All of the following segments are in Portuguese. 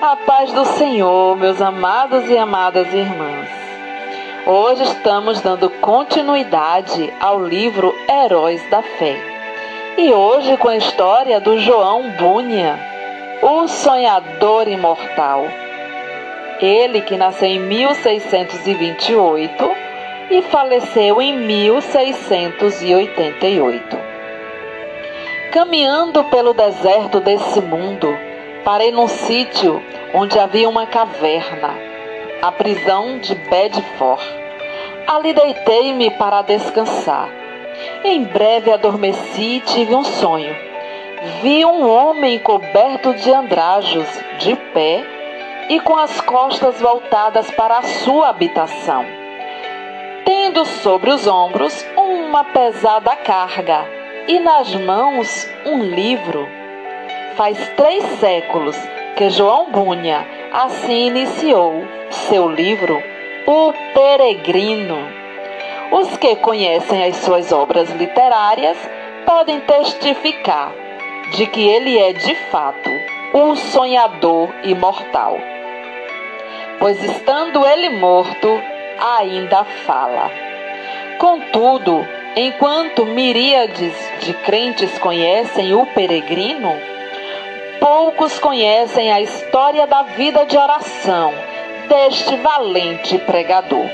A paz do Senhor, meus amados e amadas irmãs. Hoje estamos dando continuidade ao livro Heróis da Fé. E hoje com a história do João Bunha, o sonhador imortal. Ele que nasceu em 1628 e faleceu em 1688. Caminhando pelo deserto desse mundo, Parei num sítio onde havia uma caverna, a prisão de Bedford. Ali deitei-me para descansar. Em breve adormeci e tive um sonho. Vi um homem coberto de andrajos, de pé e com as costas voltadas para a sua habitação, tendo sobre os ombros uma pesada carga e nas mãos um livro faz três séculos que João Bunha assim iniciou seu livro O Peregrino. Os que conhecem as suas obras literárias podem testificar de que ele é de fato um sonhador imortal. Pois estando ele morto, ainda fala. Contudo, enquanto miríades de crentes conhecem o peregrino, poucos conhecem a história da vida de oração deste valente pregador.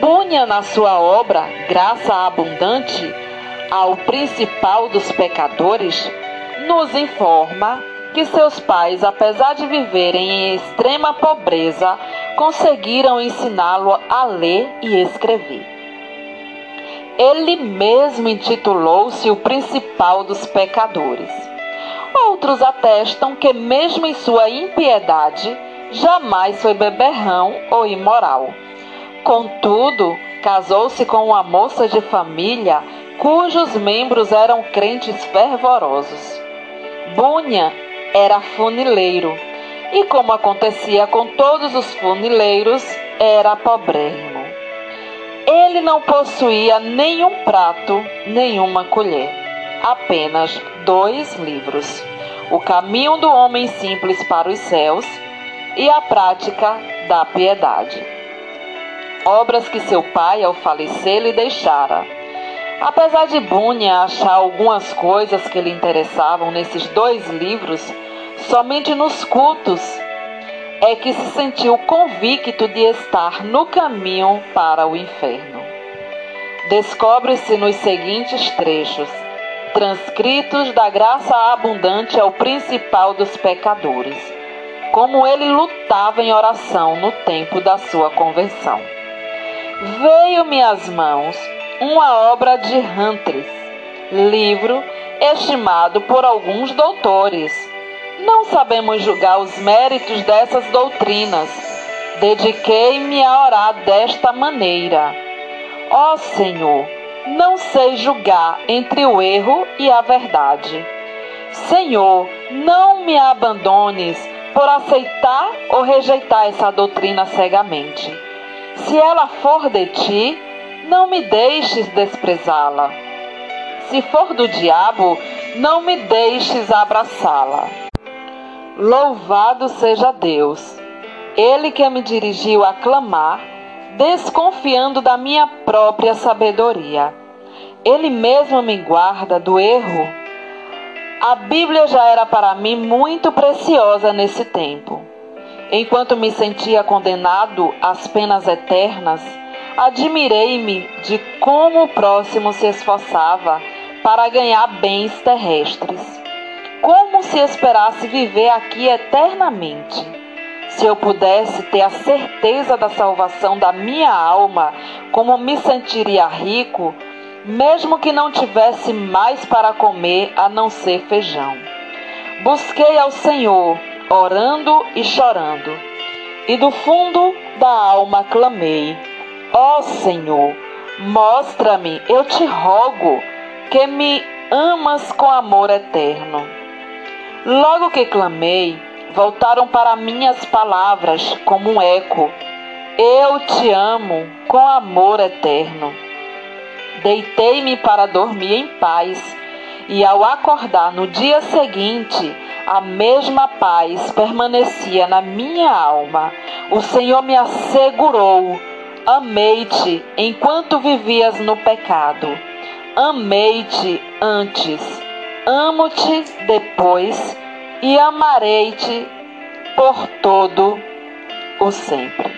Bunha, na sua obra Graça Abundante ao Principal dos Pecadores, nos informa que seus pais, apesar de viverem em extrema pobreza, conseguiram ensiná-lo a ler e escrever. Ele mesmo intitulou-se o principal dos pecadores. Outros atestam que, mesmo em sua impiedade, jamais foi beberrão ou imoral. Contudo, casou-se com uma moça de família cujos membros eram crentes fervorosos. Bunha era funileiro e, como acontecia com todos os funileiros, era pobrérrimo. Ele não possuía nenhum prato, nenhuma colher apenas dois livros: O Caminho do Homem Simples para os Céus e A Prática da Piedade. Obras que seu pai, ao falecer, lhe deixara. Apesar de Bunha achar algumas coisas que lhe interessavam nesses dois livros, somente nos cultos é que se sentiu convicto de estar no caminho para o inferno. Descobre-se nos seguintes trechos transcritos da graça abundante ao principal dos pecadores, como ele lutava em oração no tempo da sua conversão. Veio-me às mãos uma obra de Huntres, livro estimado por alguns doutores. Não sabemos julgar os méritos dessas doutrinas. Dediquei-me a orar desta maneira: Ó Senhor, não sei julgar entre o erro e a verdade. Senhor, não me abandones por aceitar ou rejeitar essa doutrina cegamente. Se ela for de ti, não me deixes desprezá-la. Se for do diabo, não me deixes abraçá-la. Louvado seja Deus, Ele que me dirigiu a clamar desconfiando da minha própria sabedoria. Ele mesmo me guarda do erro. A Bíblia já era para mim muito preciosa nesse tempo. Enquanto me sentia condenado às penas eternas, admirei-me de como o próximo se esforçava para ganhar bens terrestres. Como se esperasse viver aqui eternamente. Se eu pudesse ter a certeza da salvação da minha alma, como me sentiria rico, mesmo que não tivesse mais para comer a não ser feijão. Busquei ao Senhor, orando e chorando, e do fundo da alma clamei: Ó oh Senhor, mostra-me, eu te rogo, que me amas com amor eterno. Logo que clamei, voltaram para mim as palavras como um eco. Eu te amo com amor eterno. Deitei-me para dormir em paz, e ao acordar no dia seguinte, a mesma paz permanecia na minha alma. O Senhor me assegurou: Amei-te enquanto vivias no pecado. Amei-te antes, amo-te depois e amarei-te por todo o sempre.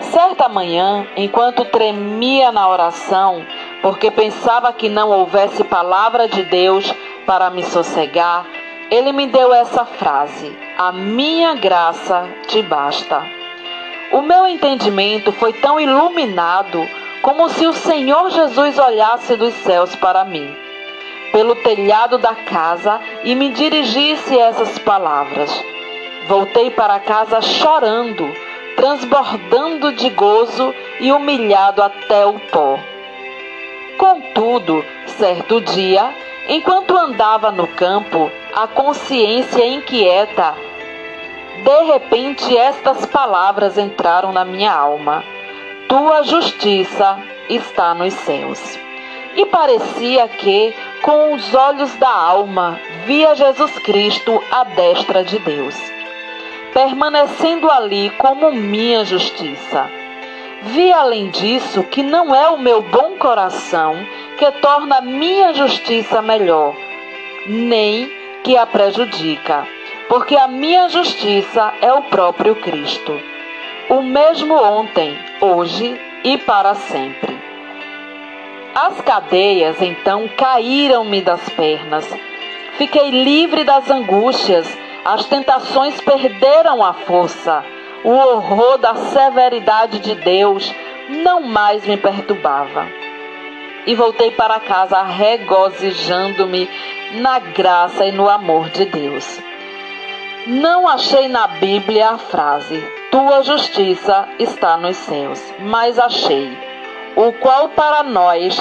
Certa manhã, enquanto tremia na oração, porque pensava que não houvesse palavra de Deus para me sossegar, ele me deu essa frase: A minha graça te basta. O meu entendimento foi tão iluminado como se o Senhor Jesus olhasse dos céus para mim, pelo telhado da casa e me dirigisse essas palavras. Voltei para casa chorando, transbordando de gozo e humilhado até o pó. Contudo, certo dia, enquanto andava no campo, a consciência inquieta, de repente estas palavras entraram na minha alma: Tua justiça está nos céus. E parecia que, com os olhos da alma, via Jesus Cristo à destra de Deus, permanecendo ali como minha justiça. Vi além disso que não é o meu bom coração que torna minha justiça melhor, nem que a prejudica, porque a minha justiça é o próprio Cristo, o mesmo ontem, hoje e para sempre. As cadeias então caíram-me das pernas. Fiquei livre das angústias, as tentações perderam a força o horror da severidade de Deus não mais me perturbava. E voltei para casa regozijando-me na graça e no amor de Deus. Não achei na Bíblia a frase: Tua justiça está nos céus, mas achei, o qual para nós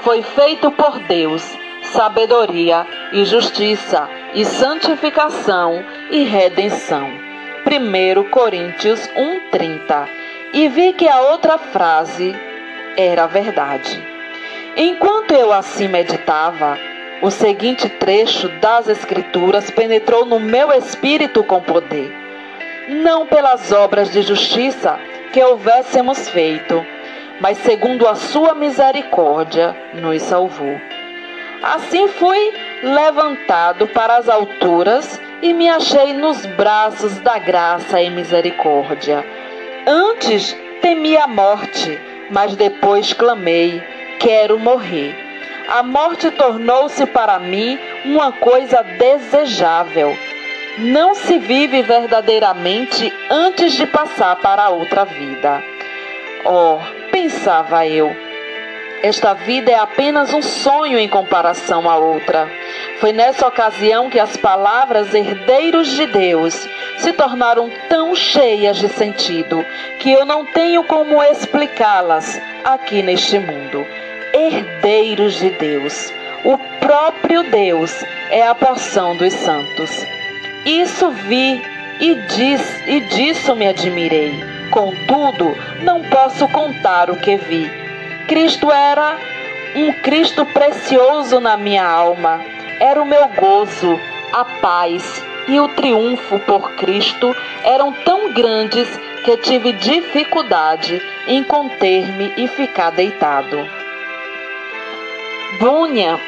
foi feito por Deus, sabedoria e justiça, e santificação e redenção 1 Coríntios 1,30 e vi que a outra frase era verdade. Enquanto eu assim meditava, o seguinte trecho das Escrituras penetrou no meu espírito com poder. Não pelas obras de justiça que houvéssemos feito, mas segundo a sua misericórdia nos salvou. Assim fui levantado para as alturas e me achei nos braços da graça e misericórdia. Antes temi a morte, mas depois clamei: quero morrer. A morte tornou-se para mim uma coisa desejável. Não se vive verdadeiramente antes de passar para outra vida. Oh, pensava eu, esta vida é apenas um sonho em comparação à outra. Foi nessa ocasião que as palavras herdeiros de Deus se tornaram tão cheias de sentido que eu não tenho como explicá-las aqui neste mundo. Herdeiros de Deus. O próprio Deus é a porção dos santos. Isso vi e, diz, e disso me admirei. Contudo, não posso contar o que vi. Cristo era um Cristo precioso na minha alma era o meu gozo, a paz e o triunfo por Cristo eram tão grandes que tive dificuldade em conter-me e ficar deitado. Bunha,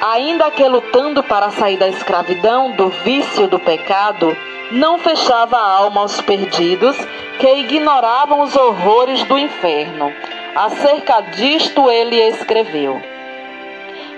ainda que lutando para sair da escravidão, do vício do pecado, não fechava a alma aos perdidos que ignoravam os horrores do inferno. Acerca disto ele escreveu.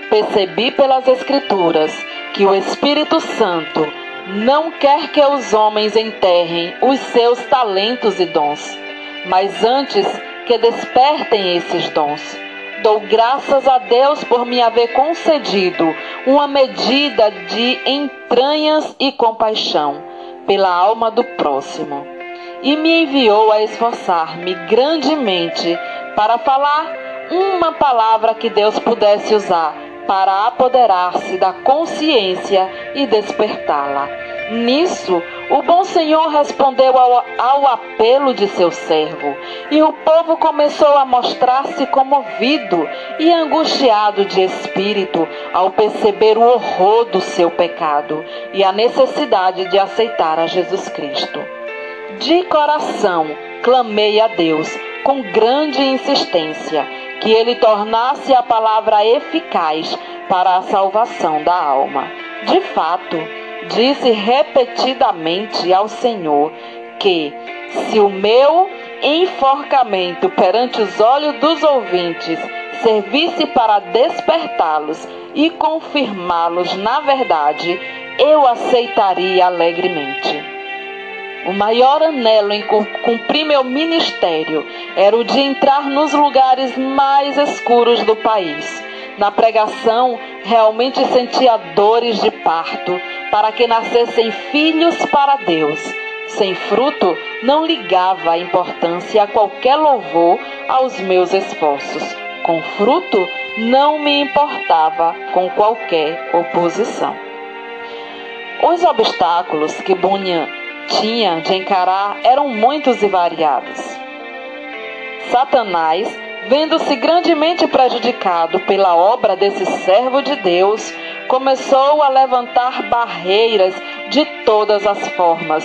Percebi pelas Escrituras que o Espírito Santo não quer que os homens enterrem os seus talentos e dons, mas antes que despertem esses dons. Dou graças a Deus por me haver concedido uma medida de entranhas e compaixão pela alma do próximo, e me enviou a esforçar-me grandemente para falar uma palavra que Deus pudesse usar para apoderar-se da consciência e despertá-la. Nisso, o bom Senhor respondeu ao, ao, apelo de seu servo, e o povo começou a mostrar-se comovido e angustiado de espírito ao perceber o horror do seu pecado e a necessidade de aceitar a Jesus Cristo. De coração, clamei a Deus com grande insistência que ele tornasse a palavra eficaz para a salvação da alma. De fato, disse repetidamente ao Senhor que, se o meu enforcamento perante os olhos dos ouvintes servisse para despertá-los e confirmá-los na verdade, eu aceitaria alegremente. O maior anelo em cumprir meu ministério era o de entrar nos lugares mais escuros do país na pregação, realmente sentia dores de parto, para que nascessem filhos para Deus. Sem fruto, não ligava a importância a qualquer louvor aos meus esforços. Com fruto, não me importava com qualquer oposição. Os obstáculos que Bunyan tinha de encarar eram muitos e variados. Satanás vendo-se grandemente prejudicado pela obra desse servo de Deus, começou a levantar barreiras de todas as formas.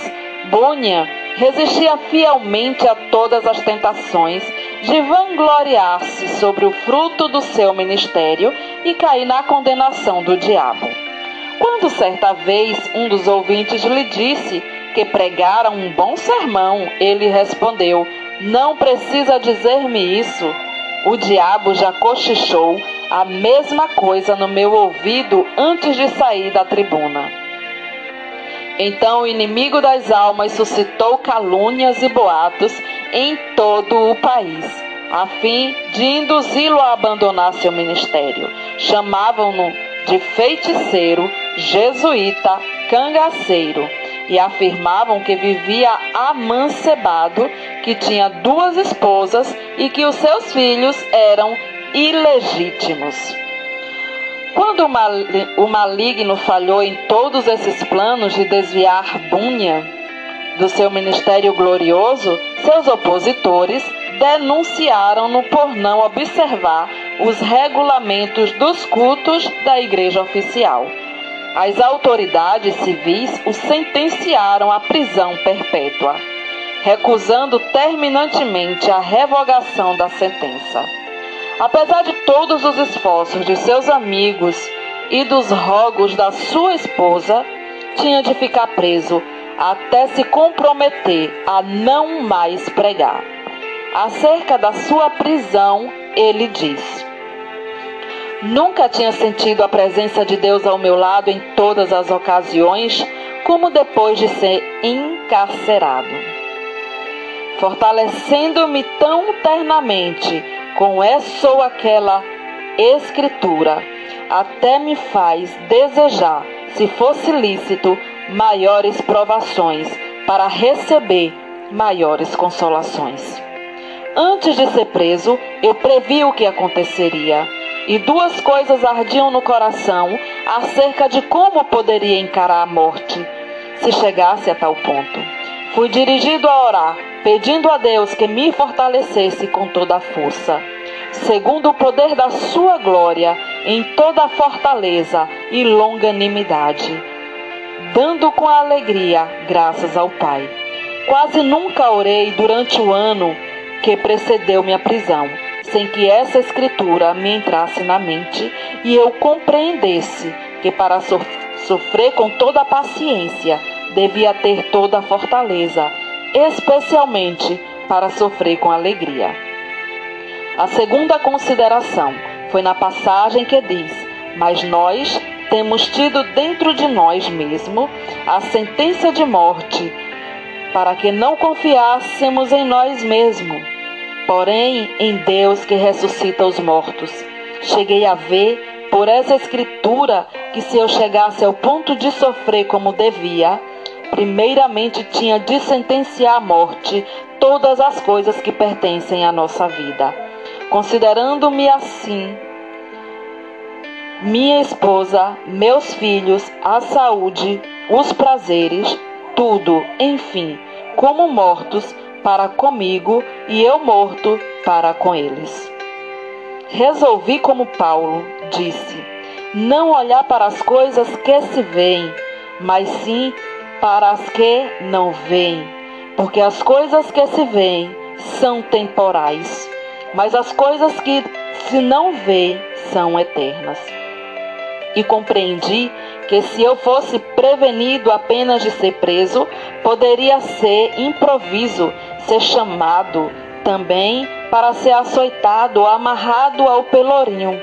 Bunyan resistia fielmente a todas as tentações de vangloriar-se sobre o fruto do seu ministério e cair na condenação do diabo. Quando certa vez um dos ouvintes lhe disse que pregara um bom sermão, ele respondeu: Não precisa dizer-me isso o diabo já cochichou a mesma coisa no meu ouvido antes de sair da tribuna. Então o inimigo das almas suscitou calúnias e boatos em todo o país, a fim de induzi-lo a abandonar seu ministério. Chamavam-no de feiticeiro, jesuíta, cangaceiro e afirmavam que vivia amancebado, que tinha duas esposas e que os seus filhos eram ilegítimos. Quando o maligno falhou em todos esses planos de desviar Bunha do seu ministério glorioso, seus opositores denunciaram-no por não observar os regulamentos dos cultos da igreja oficial as autoridades civis o sentenciaram à prisão perpétua, recusando terminantemente a revogação da sentença. Apesar de todos os esforços de seus amigos e dos rogos da sua esposa, tinha de ficar preso até se comprometer a não mais pregar. Acerca da sua prisão, ele diz: Nunca tinha sentido a presença de Deus ao meu lado em todas as ocasiões, como depois de ser encarcerado. Fortalecendo-me tão ternamente com essa ou aquela escritura, até me faz desejar, se fosse lícito, maiores provações para receber maiores consolações. Antes de ser preso, eu previ o que aconteceria e duas coisas ardiam no coração acerca de como poderia encarar a morte se chegasse a tal ponto. Fui dirigido a orar, pedindo a Deus que me fortalecesse com toda a força, segundo o poder da sua glória, em toda a fortaleza e longanimidade, dando com alegria graças ao Pai. Quase nunca orei durante o ano que precedeu minha prisão sem que essa escritura me entrasse na mente e eu compreendesse que para so sofrer com toda a paciência devia ter toda a fortaleza, especialmente para sofrer com alegria. A segunda consideração foi na passagem que diz: Mas nós temos tido dentro de nós mesmo a sentença de morte, para que não confiássemos em nós mesmos porém em Deus que ressuscita os mortos. Cheguei a ver, por essa escritura, que se eu chegasse ao ponto de sofrer como devia, primeiramente tinha de sentenciar à morte todas as coisas que pertencem à nossa vida. Considerando-me assim, minha esposa, meus filhos, a saúde, os prazeres, tudo, enfim, como mortos para comigo e eu morto para com eles. Resolvi, como Paulo disse, não olhar para as coisas que se veem, mas sim para as que não veem, porque as coisas que se veem são temporais, mas as coisas que se não vê são eternas. E compreendi que se eu fosse prevenido apenas de ser preso, poderia ser improviso, ser chamado também para ser açoitado ou amarrado ao pelourinho.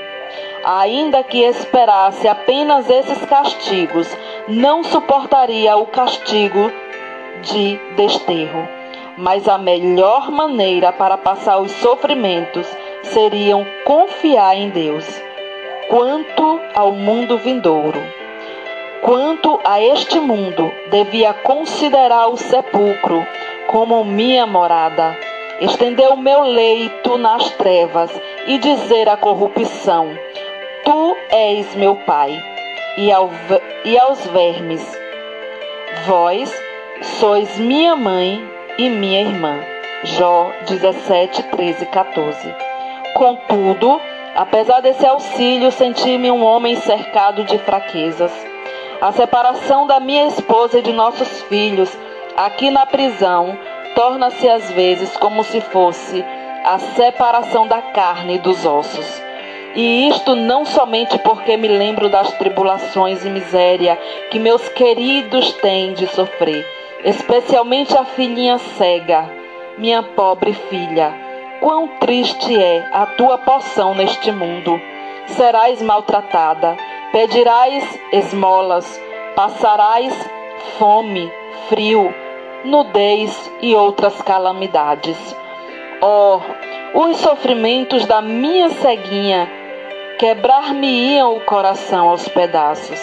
Ainda que esperasse apenas esses castigos, não suportaria o castigo de desterro. Mas a melhor maneira para passar os sofrimentos seriam confiar em Deus. Quanto ao mundo vindouro, quanto a este mundo, devia considerar o sepulcro como minha morada, estender o meu leito nas trevas e dizer à corrupção: Tu és meu pai, e, ao, e aos vermes: Vós sois minha mãe e minha irmã. Jó 17, 13, 14. Contudo, apesar desse auxílio, senti-me um homem cercado de fraquezas. A separação da minha esposa e de nossos filhos, aqui na prisão, torna-se às vezes como se fosse a separação da carne e dos ossos. E isto não somente porque me lembro das tribulações e miséria que meus queridos têm de sofrer, especialmente a filhinha cega, minha pobre filha. Quão triste é a tua porção neste mundo. Serás maltratada, pedirás esmolas, passarás fome, frio, nudez e outras calamidades. Oh, os sofrimentos da minha ceguinha quebrar-me-iam o coração aos pedaços.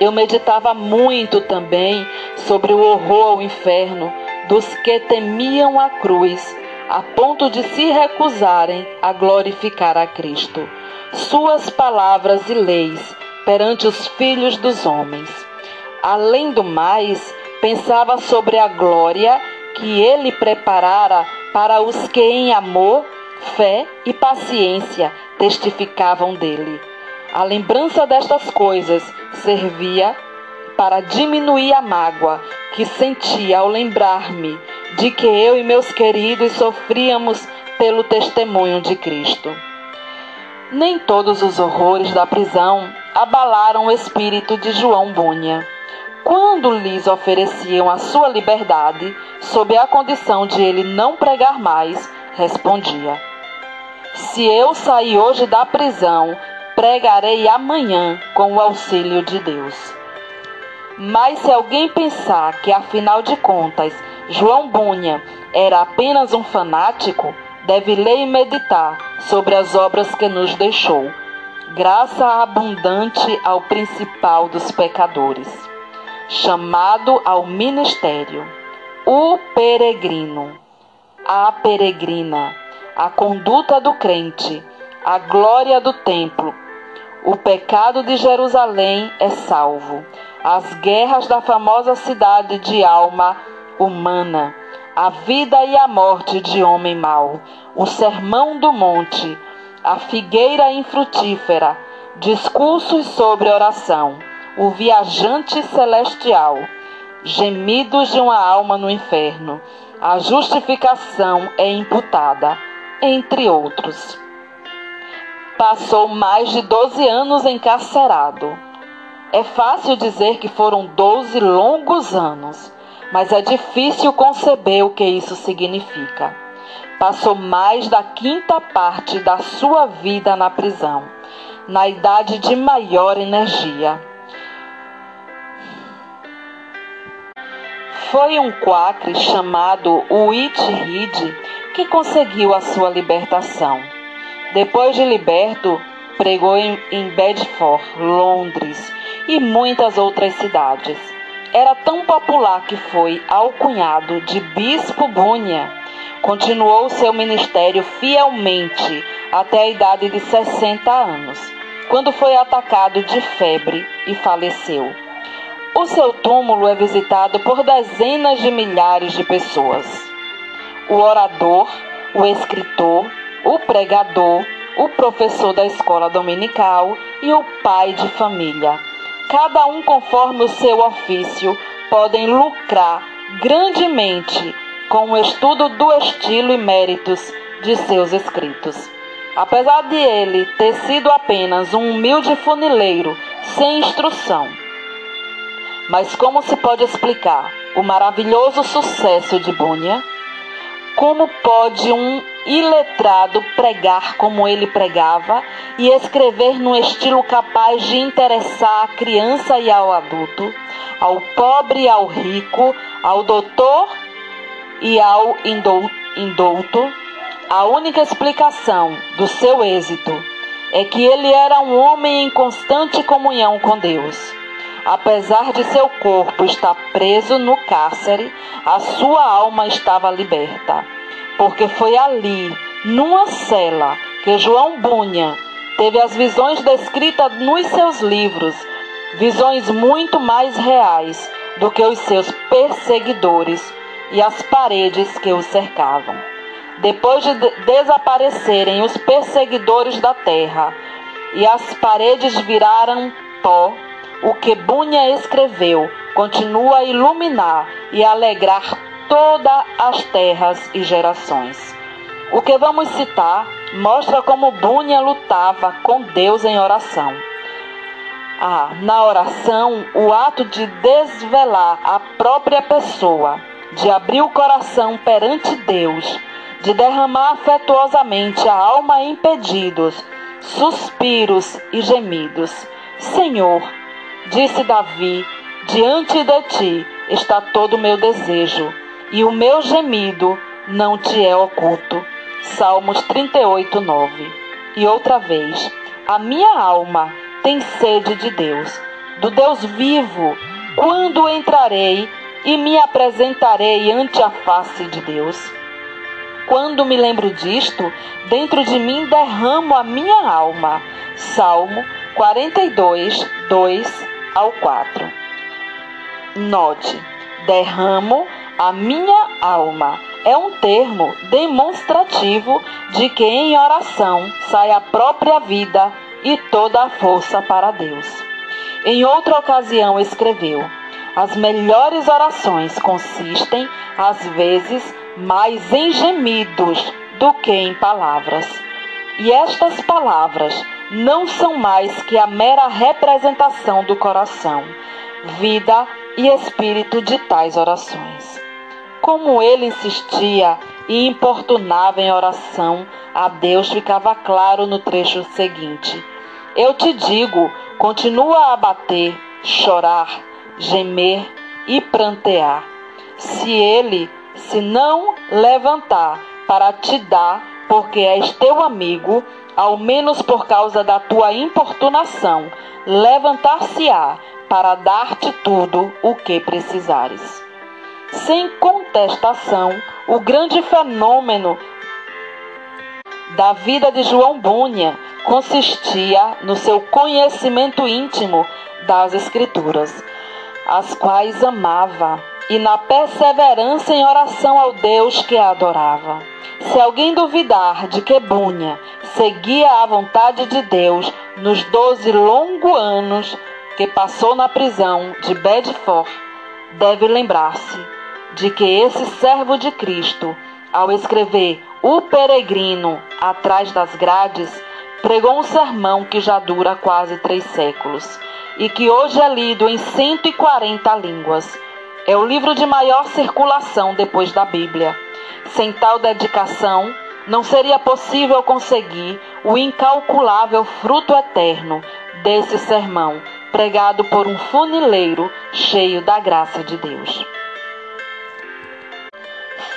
Eu meditava muito também sobre o horror ao inferno dos que temiam a cruz, a ponto de se recusarem a glorificar a Cristo, suas palavras e leis perante os filhos dos homens. Além do mais, pensava sobre a glória que ele preparara para os que em amor, fé e paciência testificavam dele. A lembrança destas coisas servia para diminuir a mágoa que sentia ao lembrar-me de que eu e meus queridos sofríamos pelo testemunho de Cristo. Nem todos os horrores da prisão abalaram o espírito de João Bunha quando lhes ofereciam a sua liberdade, sob a condição de ele não pregar mais, respondia: Se eu sair hoje da prisão, pregarei amanhã com o auxílio de Deus. Mas se alguém pensar que, afinal de contas, João Bunha era apenas um fanático, deve ler e meditar sobre as obras que nos deixou. Graça abundante ao principal dos pecadores chamado ao ministério, o peregrino, a peregrina, a conduta do crente, a glória do templo. O pecado de Jerusalém é salvo. As guerras da famosa cidade de alma humana, a vida e a morte de homem mau, o sermão do monte, a figueira infrutífera, discursos sobre oração o viajante celestial, gemidos de uma alma no inferno, a justificação é imputada, entre outros. Passou mais de 12 anos encarcerado. É fácil dizer que foram 12 longos anos, mas é difícil conceber o que isso significa. Passou mais da quinta parte da sua vida na prisão, na idade de maior energia Foi um quacre chamado Whitread que conseguiu a sua libertação. Depois de liberto, pregou em Bedford, Londres e muitas outras cidades. Era tão popular que foi alcunhado de Bispo Bunha. Continuou seu ministério fielmente até a idade de 60 anos quando foi atacado de febre e faleceu. O seu túmulo é visitado por dezenas de milhares de pessoas. O orador, o escritor, o pregador, o professor da escola dominical e o pai de família, cada um conforme o seu ofício, podem lucrar grandemente com o estudo do estilo e méritos de seus escritos. Apesar de ele ter sido apenas um humilde funileiro sem instrução. Mas como se pode explicar o maravilhoso sucesso de Bunyan? Como pode um iletrado pregar como ele pregava e escrever num estilo capaz de interessar a criança e ao adulto, ao pobre e ao rico, ao doutor e ao indouto? A única explicação do seu êxito é que ele era um homem em constante comunhão com Deus. Apesar de seu corpo estar preso no cárcere, a sua alma estava liberta, porque foi ali, numa cela, que João Bunha teve as visões descritas nos seus livros, visões muito mais reais do que os seus perseguidores e as paredes que o cercavam. Depois de desaparecerem os perseguidores da terra e as paredes viraram pó, o que Bunha escreveu continua a iluminar e alegrar todas as terras e gerações. O que vamos citar mostra como Bunha lutava com Deus em oração. Ah, na oração, o ato de desvelar a própria pessoa, de abrir o coração perante Deus, de derramar afetuosamente a alma em pedidos, suspiros e gemidos. Senhor, disse Davi, diante de ti está todo o meu desejo, e o meu gemido não te é oculto. Salmos 38, 9. E outra vez, a minha alma tem sede de Deus, do Deus vivo. Quando entrarei e me apresentarei ante a face de Deus? Quando me lembro disto, dentro de mim derramo a minha alma. Salmo 42, 2 ao 4. Note, derramo a minha alma. É um termo demonstrativo de que em oração sai a própria vida e toda a força para Deus. Em outra ocasião escreveu: As melhores orações consistem, às vezes, mais em gemidos do que em palavras. E estas palavras não são mais que a mera representação do coração, vida e espírito de tais orações. Como ele insistia e importunava em oração a Deus, ficava claro no trecho seguinte. Eu te digo, continua a bater, chorar, gemer e prantear. Se ele se não levantar para te dar, porque és teu amigo, ao menos por causa da tua importunação, levantar-se-á para dar-te tudo o que precisares. Sem contestação, o grande fenômeno da vida de João Bunha consistia no seu conhecimento íntimo das Escrituras, as quais amava e na perseverança em oração ao Deus que a adorava. Se alguém duvidar de que Bunha seguia a vontade de Deus nos doze longos anos que passou na prisão de Bedford, deve lembrar-se de que esse servo de Cristo, ao escrever O Peregrino atrás das grades, pregou um sermão que já dura quase três séculos e que hoje é lido em 140 línguas é o livro de maior circulação depois da Bíblia. Sem tal dedicação, não seria possível conseguir o incalculável fruto eterno desse sermão, pregado por um funileiro cheio da graça de Deus.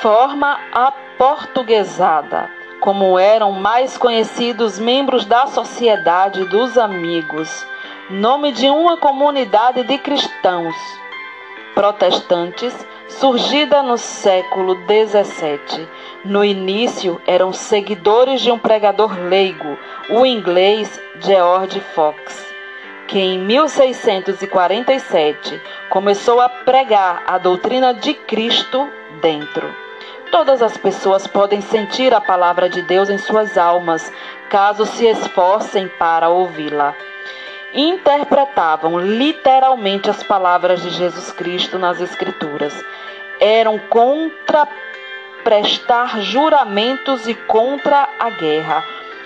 Forma aportuguesada, como eram mais conhecidos membros da Sociedade dos Amigos, nome de uma comunidade de cristãos protestantes, surgida no século XVII. No início, eram seguidores de um pregador leigo, o inglês George Fox, que em 1647 começou a pregar a doutrina de Cristo dentro. Todas as pessoas podem sentir a palavra de Deus em suas almas, caso se esforcem para ouvi-la. Interpretavam literalmente as palavras de Jesus Cristo nas Escrituras. Eram contra prestar juramentos e contra a guerra.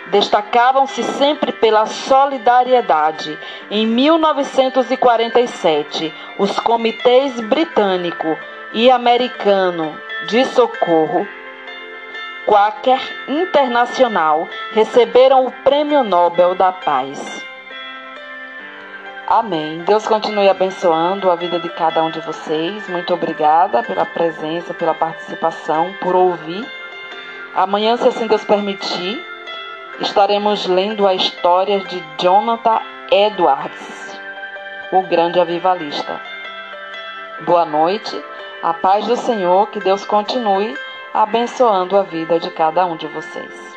Destacavam-se sempre pela solidariedade. Em 1947, os comitês britânico e americano de socorro Quaker Internacional receberam o Prêmio Nobel da Paz. Amém. Deus continue abençoando a vida de cada um de vocês. Muito obrigada pela presença, pela participação, por ouvir. Amanhã, se assim Deus permitir, estaremos lendo a história de Jonathan Edwards, o grande avivalista. Boa noite. A paz do Senhor, que Deus continue abençoando a vida de cada um de vocês.